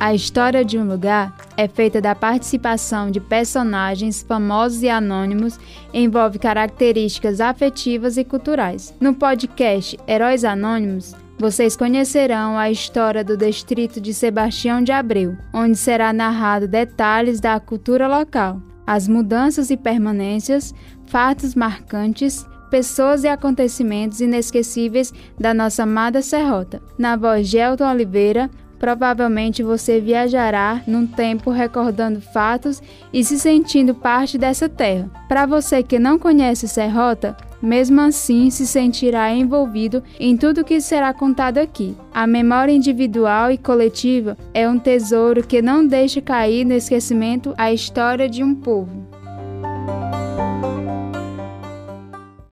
A história de um lugar é feita da participação de personagens famosos e anônimos, envolve características afetivas e culturais. No podcast Heróis Anônimos, vocês conhecerão a história do distrito de Sebastião de Abreu, onde será narrado detalhes da cultura local, as mudanças e permanências, fatos marcantes, pessoas e acontecimentos inesquecíveis da nossa amada Serrota. Na voz de Elton Oliveira, Provavelmente você viajará num tempo recordando fatos e se sentindo parte dessa terra. Para você que não conhece Serrota, mesmo assim se sentirá envolvido em tudo que será contado aqui. A memória individual e coletiva é um tesouro que não deixa cair no esquecimento a história de um povo.